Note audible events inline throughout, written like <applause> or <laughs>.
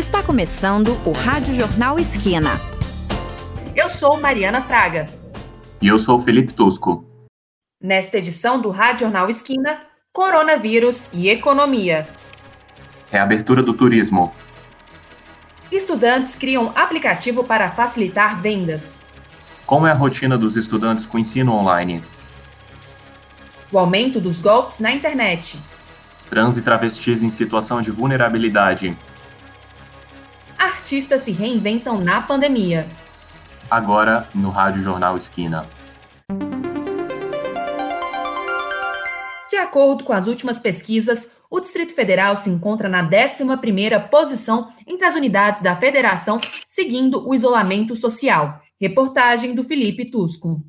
Está começando o Rádio Jornal Esquina. Eu sou Mariana Fraga. E eu sou Felipe Tosco. Nesta edição do Rádio Jornal Esquina, coronavírus e economia. Reabertura do turismo. Estudantes criam aplicativo para facilitar vendas. Como é a rotina dos estudantes com ensino online? O aumento dos golpes na internet. Trans e travestis em situação de vulnerabilidade artistas se reinventam na pandemia. Agora no Rádio Jornal Esquina. De acordo com as últimas pesquisas, o Distrito Federal se encontra na 11ª posição entre as unidades da federação, seguindo o isolamento social. Reportagem do Felipe Tusco.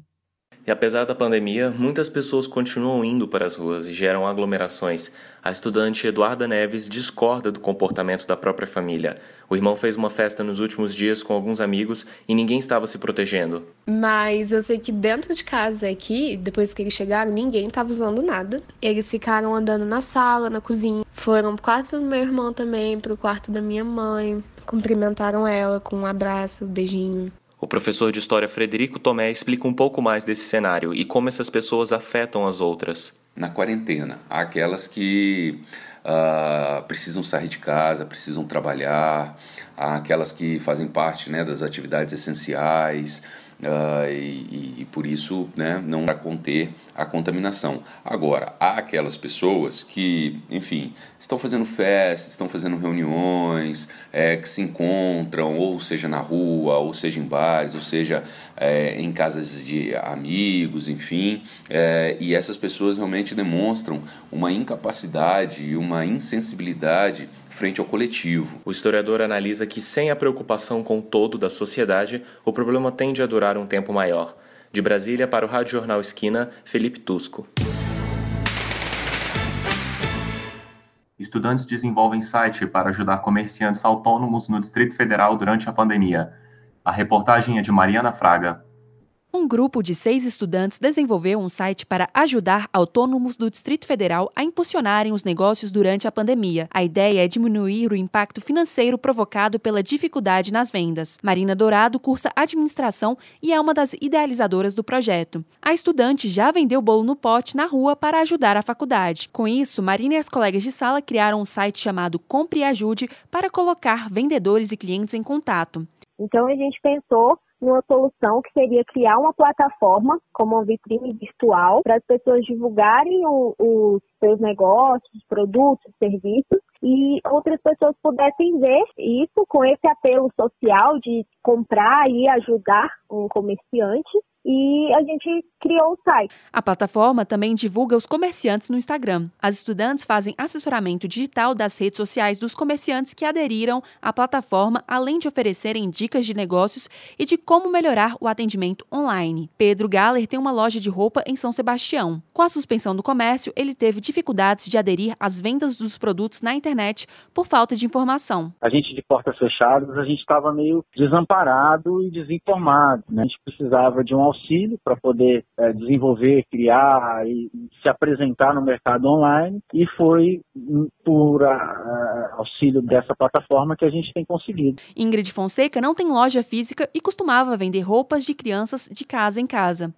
E apesar da pandemia, muitas pessoas continuam indo para as ruas e geram aglomerações. A estudante Eduarda Neves discorda do comportamento da própria família. O irmão fez uma festa nos últimos dias com alguns amigos e ninguém estava se protegendo. Mas eu sei que dentro de casa aqui, depois que eles chegaram, ninguém estava usando nada. Eles ficaram andando na sala, na cozinha. Foram pro quarto do meu irmão também, pro quarto da minha mãe. Cumprimentaram ela com um abraço, um beijinho. O professor de História Frederico Tomé explica um pouco mais desse cenário e como essas pessoas afetam as outras. Na quarentena, há aquelas que uh, precisam sair de casa, precisam trabalhar, há aquelas que fazem parte né, das atividades essenciais, Uh, e, e, por isso né, não para conter a contaminação. Agora, há aquelas pessoas que, enfim, estão fazendo festas, estão fazendo reuniões, é, que se encontram, ou seja na rua, ou seja em bares, ou seja é, em casas de amigos, enfim, é, e essas pessoas realmente demonstram uma incapacidade e uma insensibilidade frente ao coletivo. O historiador analisa que, sem a preocupação com o todo da sociedade, o problema tende a durar um tempo maior. De Brasília para o Rádio Jornal Esquina, Felipe Tusco. Estudantes desenvolvem site para ajudar comerciantes autônomos no Distrito Federal durante a pandemia. A reportagem é de Mariana Fraga. Um grupo de seis estudantes desenvolveu um site para ajudar autônomos do Distrito Federal a impulsionarem os negócios durante a pandemia. A ideia é diminuir o impacto financeiro provocado pela dificuldade nas vendas. Marina Dourado cursa administração e é uma das idealizadoras do projeto. A estudante já vendeu bolo no pote na rua para ajudar a faculdade. Com isso, Marina e as colegas de sala criaram um site chamado Compre e Ajude para colocar vendedores e clientes em contato. Então a gente pensou numa solução que seria criar uma plataforma como uma vitrine virtual para as pessoas divulgarem os seus negócios, produtos, serviços e outras pessoas pudessem ver isso com esse apelo social de comprar e ajudar um comerciante e a gente criou o site. A plataforma também divulga os comerciantes no Instagram. As estudantes fazem assessoramento digital das redes sociais dos comerciantes que aderiram à plataforma, além de oferecerem dicas de negócios e de como melhorar o atendimento online. Pedro Galler tem uma loja de roupa em São Sebastião. Com a suspensão do comércio, ele teve dificuldades de aderir às vendas dos produtos na internet por falta de informação. A gente de portas fechadas, a gente estava meio desamparado e desinformado. Né? A gente precisava de um auxílio para poder é, desenvolver, criar e, se apresentar no mercado online e foi por a, a, auxílio dessa plataforma que a gente tem conseguido. Ingrid Fonseca não tem loja física e costumava vender roupas de crianças de casa em casa.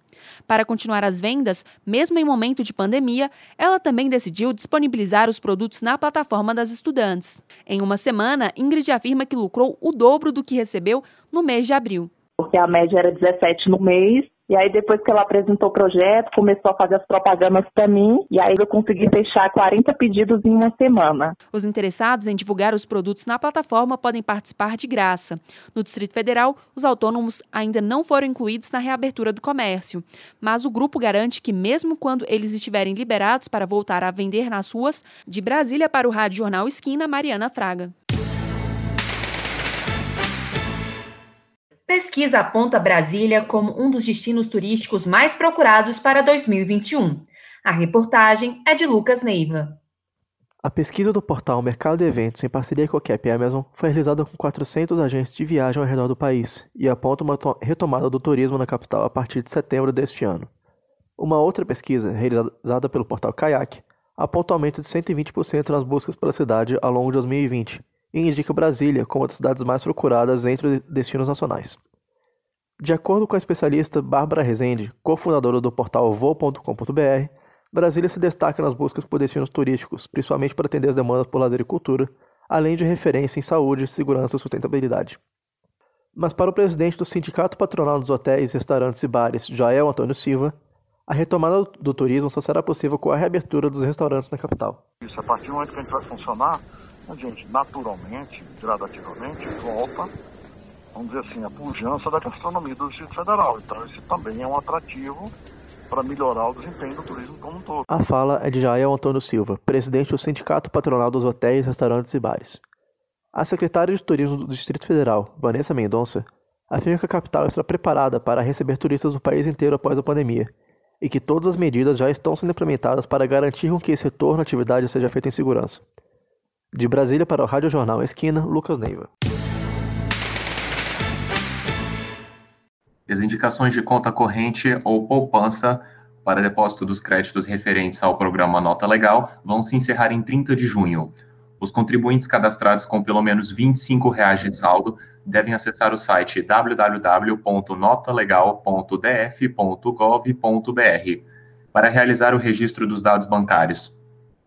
Para continuar as vendas, mesmo em momento de pandemia, ela também decidiu disponibilizar os produtos na plataforma das estudantes. Em uma semana, Ingrid afirma que lucrou o dobro do que recebeu no mês de abril porque a média era 17 no mês. E aí, depois que ela apresentou o projeto, começou a fazer as propagandas para mim, e aí eu consegui fechar 40 pedidos em uma semana. Os interessados em divulgar os produtos na plataforma podem participar de graça. No Distrito Federal, os autônomos ainda não foram incluídos na reabertura do comércio, mas o grupo garante que, mesmo quando eles estiverem liberados para voltar a vender nas ruas, de Brasília para o Rádio Jornal Esquina, Mariana Fraga. Pesquisa aponta Brasília como um dos destinos turísticos mais procurados para 2021. A reportagem é de Lucas Neiva. A pesquisa do portal Mercado de Eventos, em parceria com a Cap Amazon, foi realizada com 400 agentes de viagem ao redor do país e aponta uma retomada do turismo na capital a partir de setembro deste ano. Uma outra pesquisa, realizada pelo portal Kayak, aponta um aumento de 120% nas buscas pela cidade ao longo de 2020 e indica Brasília como uma das cidades mais procuradas entre os destinos nacionais. De acordo com a especialista Bárbara Rezende, cofundadora do portal voo.com.br, Brasília se destaca nas buscas por destinos turísticos, principalmente para atender as demandas por lazer e cultura, além de referência em saúde, segurança e sustentabilidade. Mas para o presidente do Sindicato Patronal dos Hotéis, Restaurantes e Bares, Jael Antônio Silva, a retomada do turismo só será possível com a reabertura dos restaurantes na capital. Isso, a partir do momento que a gente vai funcionar, a gente naturalmente, gradativamente, volta, vamos dizer assim, a pujança da gastronomia do Distrito Federal. Então, isso também é um atrativo para melhorar o desempenho do turismo como um todo. A fala é de Jael Antônio Silva, presidente do Sindicato Patronal dos Hotéis, Restaurantes e Bares. A secretária de Turismo do Distrito Federal, Vanessa Mendonça, afirma que a capital está preparada para receber turistas do país inteiro após a pandemia e que todas as medidas já estão sendo implementadas para garantir que esse retorno à atividade seja feito em segurança. De Brasília para o Rádio Jornal Esquina, Lucas Neiva. As indicações de conta corrente ou poupança para depósito dos créditos referentes ao programa Nota Legal vão se encerrar em 30 de junho. Os contribuintes cadastrados com pelo menos R$ 25 de saldo devem acessar o site www.notalegal.df.gov.br para realizar o registro dos dados bancários.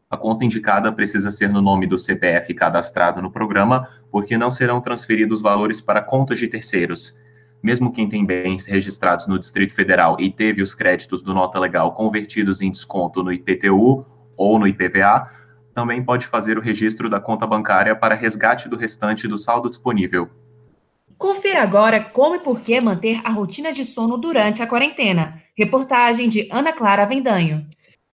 A conta indicada precisa ser no nome do CPF cadastrado no programa, porque não serão transferidos valores para contas de terceiros. Mesmo quem tem bens registrados no Distrito Federal e teve os créditos do Nota Legal convertidos em desconto no IPTU ou no IPVA, também pode fazer o registro da conta bancária para resgate do restante do saldo disponível. Confira agora como e por que manter a rotina de sono durante a quarentena. Reportagem de Ana Clara Vendanho.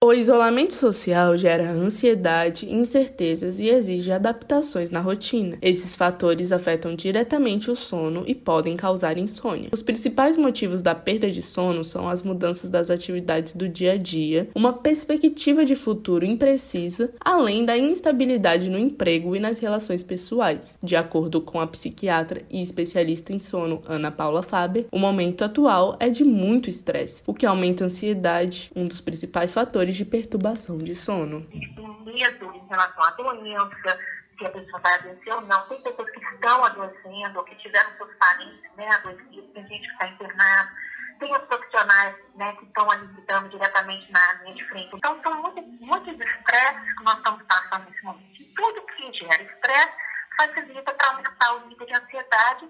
O isolamento social gera ansiedade, incertezas e exige adaptações na rotina. Esses fatores afetam diretamente o sono e podem causar insônia. Os principais motivos da perda de sono são as mudanças das atividades do dia a dia, uma perspectiva de futuro imprecisa, além da instabilidade no emprego e nas relações pessoais. De acordo com a psiquiatra e especialista em sono Ana Paula Faber, o momento atual é de muito estresse, o que aumenta a ansiedade, um dos principais fatores de perturbação de sono. Medo em relação à doença, se a pessoa vai adoecer ou não. Tem pessoas que estão adoecendo ou que tiveram seus parentes né, adoecidos, tem gente que está internado. Tem os profissionais né, que estão ali lidando diretamente na linha de frente. Então, são muitos, muitos estresses que nós estamos passando nesse momento. E tudo que gera estresse facilita para aumentar o nível de ansiedade.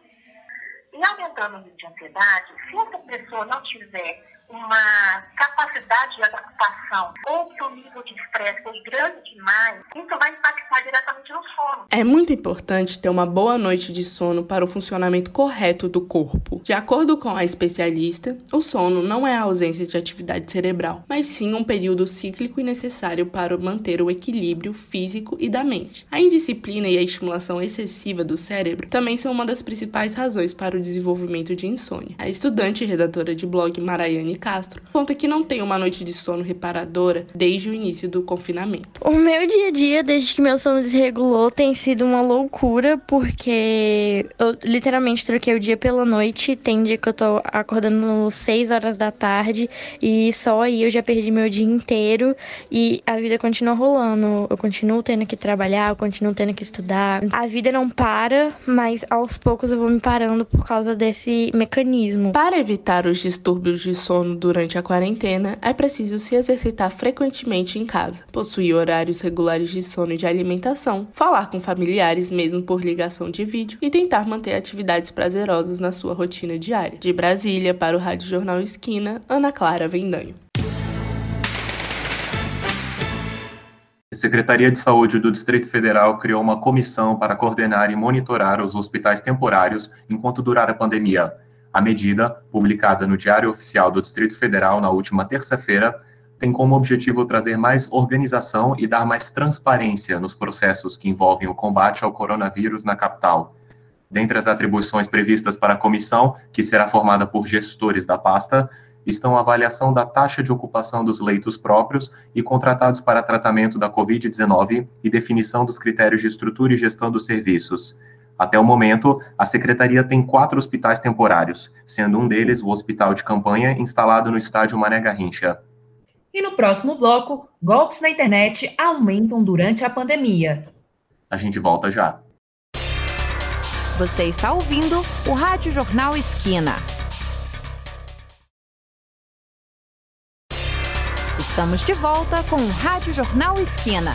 E aumentando o nível de ansiedade, se essa pessoa não tiver uma capacidade de adaptação ou que o nível de estresse foi grande demais, isso vai impactar diretamente no sono. É muito importante ter uma boa noite de sono para o funcionamento correto do corpo. De acordo com a especialista, o sono não é a ausência de atividade cerebral, mas sim um período cíclico e necessário para manter o equilíbrio físico e da mente. A indisciplina e a estimulação excessiva do cérebro também são uma das principais razões para o desenvolvimento de insônia. A estudante e redatora de blog Maraiane Castro conta que não tem uma noite de sono reparadora desde o início do confinamento. O meu dia a dia, desde que meu sono desregulou, tem sido uma loucura, porque eu literalmente troquei o dia pela noite. Tem dia que eu tô acordando 6 horas da tarde e só aí eu já perdi meu dia inteiro e a vida continua rolando. Eu continuo tendo que trabalhar, eu continuo tendo que estudar. A vida não para, mas aos poucos eu vou me parando por causa desse mecanismo. Para evitar os distúrbios de sono durante a quarentena, é preciso se exercitar frequentemente em casa, possuir horários regulares de sono e de alimentação, falar com familiares mesmo por ligação de vídeo e tentar manter atividades prazerosas na sua rotina diária. De Brasília para o Rádio Jornal Esquina, Ana Clara Vendanho. A Secretaria de Saúde do Distrito Federal criou uma comissão para coordenar e monitorar os hospitais temporários enquanto durar a pandemia. A medida, publicada no Diário Oficial do Distrito Federal na última terça-feira, tem como objetivo trazer mais organização e dar mais transparência nos processos que envolvem o combate ao coronavírus na capital. Dentre as atribuições previstas para a comissão, que será formada por gestores da pasta, estão a avaliação da taxa de ocupação dos leitos próprios e contratados para tratamento da Covid-19 e definição dos critérios de estrutura e gestão dos serviços. Até o momento, a secretaria tem quatro hospitais temporários, sendo um deles o hospital de campanha instalado no estádio Mané Garrincha. E no próximo bloco, golpes na internet aumentam durante a pandemia. A gente volta já. Você está ouvindo o Rádio Jornal Esquina. Estamos de volta com o Rádio Jornal Esquina.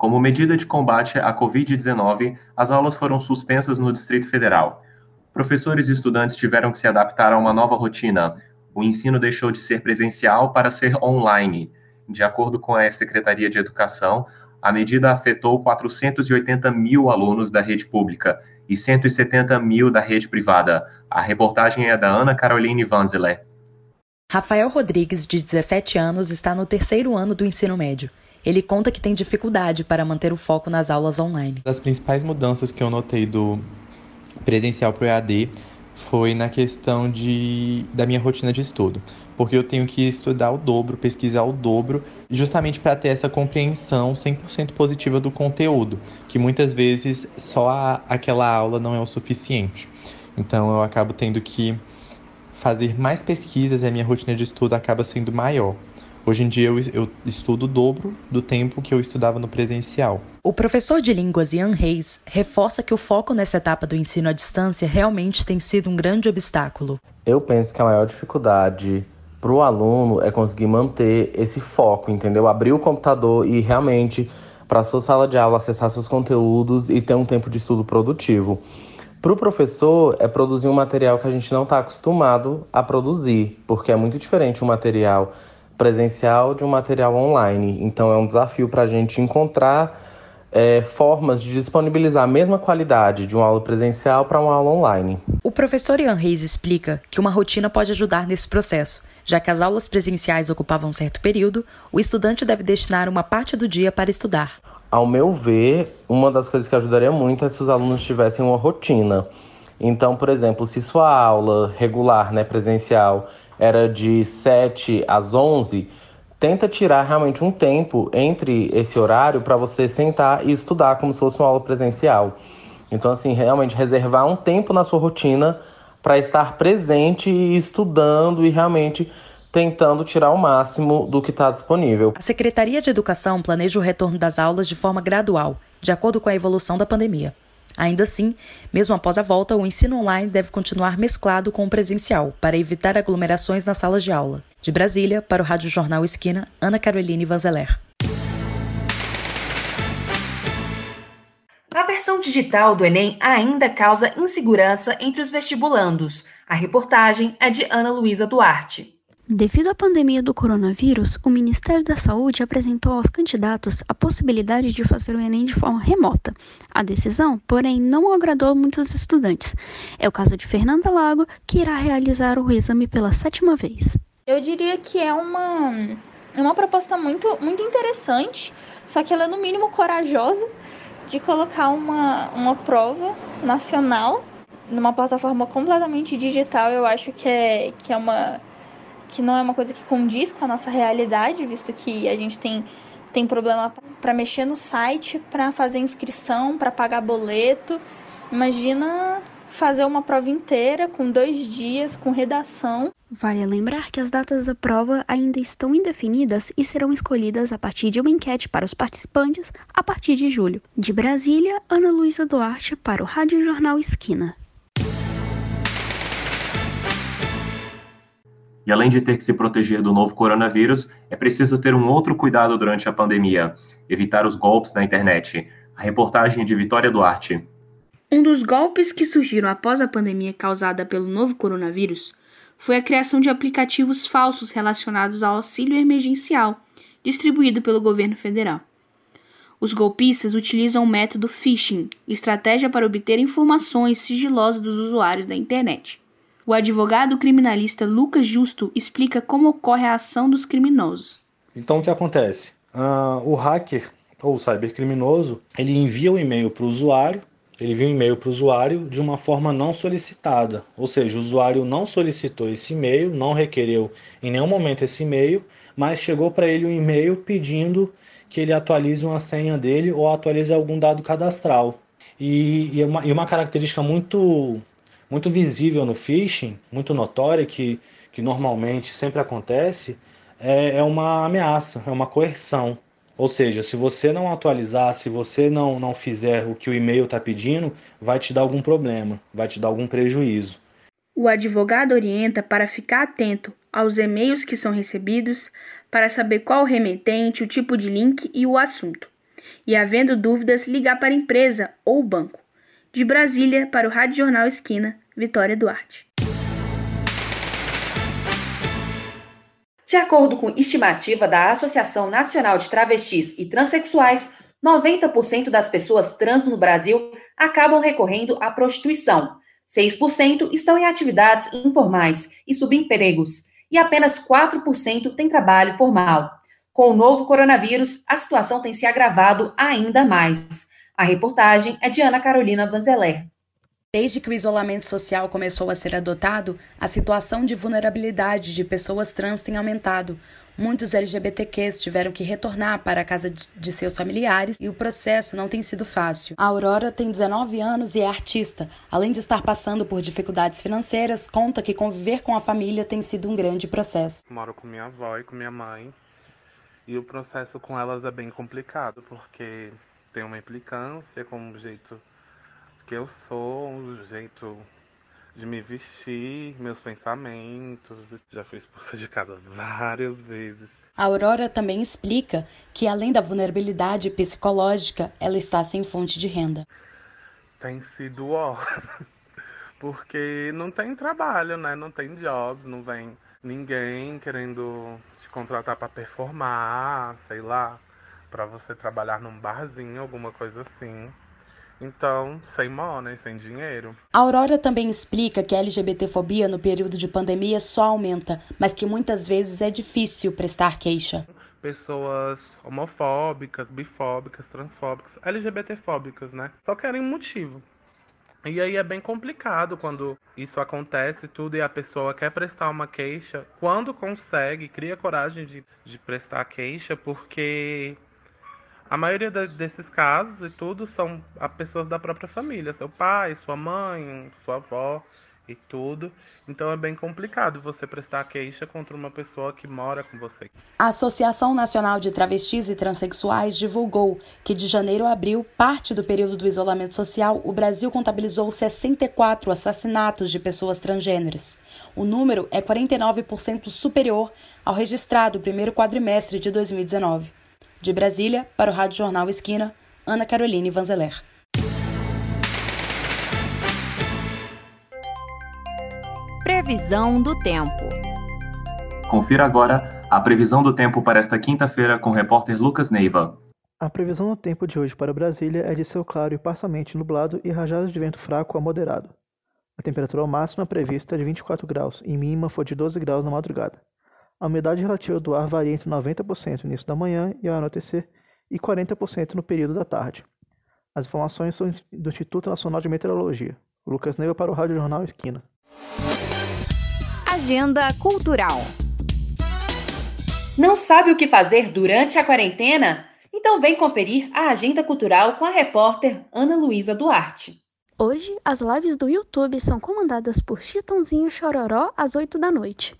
Como medida de combate à Covid-19, as aulas foram suspensas no Distrito Federal. Professores e estudantes tiveram que se adaptar a uma nova rotina. O ensino deixou de ser presencial para ser online. De acordo com a Secretaria de Educação, a medida afetou 480 mil alunos da rede pública e 170 mil da rede privada. A reportagem é da Ana Caroline Vanzeler. Rafael Rodrigues, de 17 anos, está no terceiro ano do ensino médio. Ele conta que tem dificuldade para manter o foco nas aulas online. As principais mudanças que eu notei do presencial para o EAD foi na questão de, da minha rotina de estudo, porque eu tenho que estudar o dobro, pesquisar o dobro, justamente para ter essa compreensão 100% positiva do conteúdo, que muitas vezes só a, aquela aula não é o suficiente. Então eu acabo tendo que fazer mais pesquisas e a minha rotina de estudo acaba sendo maior. Hoje em dia eu, eu, estudo o dobro do tempo que eu estudava no presencial. O professor de línguas Ian Reis reforça que o foco nessa etapa do ensino à distância realmente tem sido um grande obstáculo. Eu penso que a maior dificuldade para o aluno é conseguir manter esse foco, entendeu? Abrir o computador e realmente para a sua sala de aula acessar seus conteúdos e ter um tempo de estudo produtivo. Para o professor, é produzir um material que a gente não está acostumado a produzir, porque é muito diferente um material presencial de um material online. Então é um desafio para a gente encontrar é, formas de disponibilizar a mesma qualidade de uma aula presencial para uma aula online. O professor Ian Reis explica que uma rotina pode ajudar nesse processo. Já que as aulas presenciais ocupavam um certo período, o estudante deve destinar uma parte do dia para estudar. Ao meu ver, uma das coisas que ajudaria muito é se os alunos tivessem uma rotina. Então, por exemplo, se sua aula regular, né, presencial, era de 7 às 11, tenta tirar realmente um tempo entre esse horário para você sentar e estudar como se fosse uma aula presencial. Então, assim, realmente reservar um tempo na sua rotina para estar presente e estudando e realmente tentando tirar o máximo do que está disponível. A Secretaria de Educação planeja o retorno das aulas de forma gradual, de acordo com a evolução da pandemia. Ainda assim, mesmo após a volta, o ensino online deve continuar mesclado com o presencial, para evitar aglomerações nas salas de aula. De Brasília, para o Rádio Jornal Esquina, Ana Caroline Vanzeler. A versão digital do Enem ainda causa insegurança entre os vestibulandos. A reportagem é de Ana Luísa Duarte. Devido à pandemia do coronavírus, o Ministério da Saúde apresentou aos candidatos a possibilidade de fazer o Enem de forma remota. A decisão, porém, não agradou muitos estudantes. É o caso de Fernanda Lago, que irá realizar o exame pela sétima vez. Eu diria que é uma, uma proposta muito, muito interessante, só que ela é no mínimo corajosa de colocar uma, uma prova nacional numa plataforma completamente digital. Eu acho que é, que é uma que não é uma coisa que condiz com a nossa realidade, visto que a gente tem, tem problema para mexer no site, para fazer inscrição, para pagar boleto. Imagina fazer uma prova inteira com dois dias, com redação. Vale lembrar que as datas da prova ainda estão indefinidas e serão escolhidas a partir de uma enquete para os participantes a partir de julho. De Brasília, Ana Luísa Duarte para o Rádio Jornal Esquina. E além de ter que se proteger do novo coronavírus, é preciso ter um outro cuidado durante a pandemia: evitar os golpes na internet. A reportagem de Vitória Duarte. Um dos golpes que surgiram após a pandemia causada pelo novo coronavírus foi a criação de aplicativos falsos relacionados ao auxílio emergencial, distribuído pelo governo federal. Os golpistas utilizam o método phishing, estratégia para obter informações sigilosas dos usuários da internet. O advogado criminalista Lucas Justo explica como ocorre a ação dos criminosos. Então o que acontece? Uh, o hacker ou o cybercriminoso ele envia o um e-mail para o usuário, ele envia um e-mail para o usuário de uma forma não solicitada, ou seja, o usuário não solicitou esse e-mail, não requereu em nenhum momento esse e-mail, mas chegou para ele um e-mail pedindo que ele atualize uma senha dele ou atualize algum dado cadastral. E, e, uma, e uma característica muito muito visível no phishing, muito notória, que, que normalmente sempre acontece, é, é uma ameaça, é uma coerção. Ou seja, se você não atualizar, se você não, não fizer o que o e-mail está pedindo, vai te dar algum problema, vai te dar algum prejuízo. O advogado orienta para ficar atento aos e-mails que são recebidos, para saber qual o remetente, o tipo de link e o assunto. E havendo dúvidas, ligar para a empresa ou banco. De Brasília, para o Rádio Jornal Esquina, Vitória Duarte. De acordo com estimativa da Associação Nacional de Travestis e Transsexuais, 90% das pessoas trans no Brasil acabam recorrendo à prostituição. 6% estão em atividades informais e subempregos, e apenas 4% têm trabalho formal. Com o novo coronavírus, a situação tem se agravado ainda mais. A reportagem é de Ana Carolina Vanzeler. Desde que o isolamento social começou a ser adotado, a situação de vulnerabilidade de pessoas trans tem aumentado. Muitos LGBTQs tiveram que retornar para a casa de seus familiares e o processo não tem sido fácil. A Aurora tem 19 anos e é artista. Além de estar passando por dificuldades financeiras, conta que conviver com a família tem sido um grande processo. Moro com minha avó e com minha mãe e o processo com elas é bem complicado porque tem uma implicância com o jeito que eu sou, o jeito de me vestir, meus pensamentos. Já fui expulsa de casa várias vezes. A Aurora também explica que, além da vulnerabilidade psicológica, ela está sem fonte de renda. Tem sido ó, <laughs> porque não tem trabalho, né? Não tem jobs, não vem ninguém querendo te contratar para performar, sei lá, para você trabalhar num barzinho, alguma coisa assim. Então, sem money, sem dinheiro. A Aurora também explica que a LGBTfobia no período de pandemia só aumenta, mas que muitas vezes é difícil prestar queixa. Pessoas homofóbicas, bifóbicas, transfóbicas, LGBTfóbicas, né? Só querem um motivo. E aí é bem complicado quando isso acontece tudo e a pessoa quer prestar uma queixa. Quando consegue, cria coragem de, de prestar queixa, porque a maioria desses casos e tudo são a pessoas da própria família, seu pai, sua mãe, sua avó e tudo. Então é bem complicado você prestar queixa contra uma pessoa que mora com você. A Associação Nacional de Travestis e Transsexuais divulgou que de janeiro a abril, parte do período do isolamento social, o Brasil contabilizou 64 assassinatos de pessoas transgêneras. O número é 49% superior ao registrado no primeiro quadrimestre de 2019. De Brasília, para o Rádio Jornal Esquina, Ana Caroline Vanzeler. Previsão do tempo. Confira agora a previsão do tempo para esta quinta-feira com o repórter Lucas Neiva. A previsão do tempo de hoje para Brasília é de céu claro e parcialmente nublado e rajadas de vento fraco a moderado. A temperatura máxima prevista é de 24 graus e mínima foi de 12 graus na madrugada. A umidade relativa do ar varia entre 90% no início da manhã e ao anoitecer e 40% no período da tarde. As informações são do Instituto Nacional de Meteorologia. Lucas Neiva para o Rádio Jornal Esquina. Agenda Cultural. Não sabe o que fazer durante a quarentena? Então vem conferir a agenda cultural com a repórter Ana Luísa Duarte. Hoje, as lives do YouTube são comandadas por Chitãozinho Chororó às 8 da noite.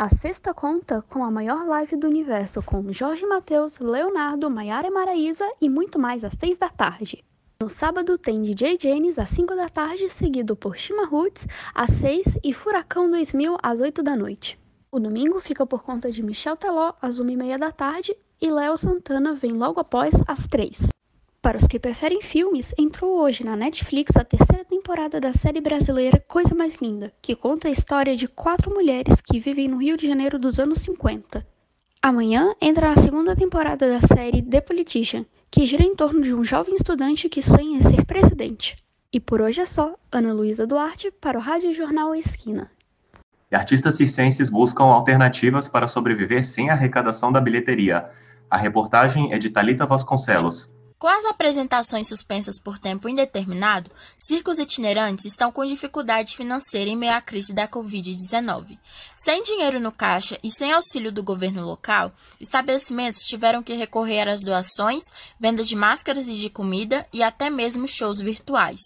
A sexta conta com a maior live do universo com Jorge Mateus, Leonardo, Maiara e Maraísa e muito mais às seis da tarde. No sábado tem DJ Janis às 5 da tarde, seguido por Shima Roots às 6 e Furacão 2000 às 8 da noite. O domingo fica por conta de Michel Teló às 1h30 da tarde e Léo Santana vem logo após às 3. Para os que preferem filmes, entrou hoje na Netflix a terceira temporada da série brasileira Coisa Mais Linda, que conta a história de quatro mulheres que vivem no Rio de Janeiro dos anos 50. Amanhã entra a segunda temporada da série The Politician, que gira em torno de um jovem estudante que sonha ser presidente. E por hoje é só. Ana Luísa Duarte para o Rádio Jornal Esquina. E artistas circenses buscam alternativas para sobreviver sem a arrecadação da bilheteria. A reportagem é de Talita Vasconcelos. Com as apresentações suspensas por tempo indeterminado, circos itinerantes estão com dificuldade financeira em meio à crise da Covid-19. Sem dinheiro no caixa e sem auxílio do governo local, estabelecimentos tiveram que recorrer às doações, venda de máscaras e de comida e até mesmo shows virtuais.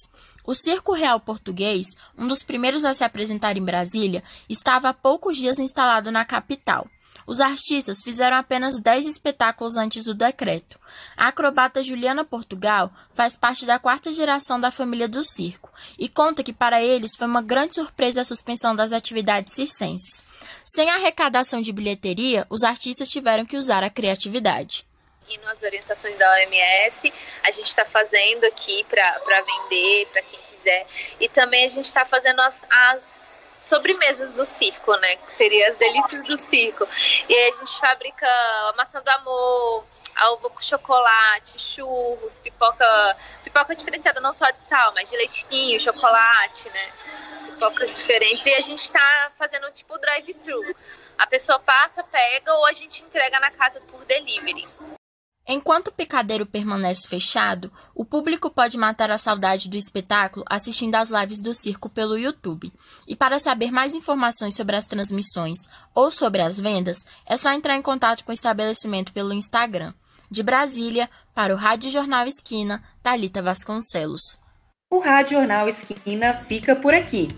O Circo Real Português, um dos primeiros a se apresentar em Brasília, estava há poucos dias instalado na capital. Os artistas fizeram apenas 10 espetáculos antes do decreto. A acrobata Juliana Portugal faz parte da quarta geração da família do circo e conta que para eles foi uma grande surpresa a suspensão das atividades circenses. Sem arrecadação de bilheteria, os artistas tiveram que usar a criatividade seguindo as orientações da OMS. A gente está fazendo aqui para vender, para quem quiser. E também a gente está fazendo as, as sobremesas do circo, né? Que seriam as delícias do circo. E aí a gente fabrica a maçã do amor, alvo com chocolate, churros, pipoca, pipoca diferenciada não só de sal, mas de leitinho, chocolate, né? Pipocas diferentes. E a gente está fazendo tipo drive-thru. A pessoa passa, pega ou a gente entrega na casa por delivery. Enquanto o picadeiro permanece fechado, o público pode matar a saudade do espetáculo assistindo às lives do circo pelo YouTube. E para saber mais informações sobre as transmissões ou sobre as vendas, é só entrar em contato com o estabelecimento pelo Instagram. De Brasília, para o Rádio Jornal Esquina, Talita Vasconcelos. O Rádio Jornal Esquina fica por aqui.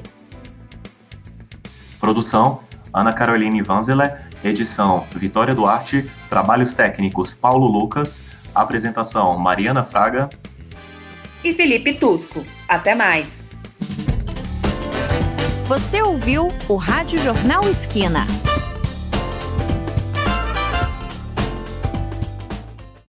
Produção: Ana Caroline Vanzeler Edição: Vitória Duarte. Trabalhos técnicos: Paulo Lucas. Apresentação: Mariana Fraga. E Felipe Tusco. Até mais. Você ouviu o Rádio Jornal Esquina.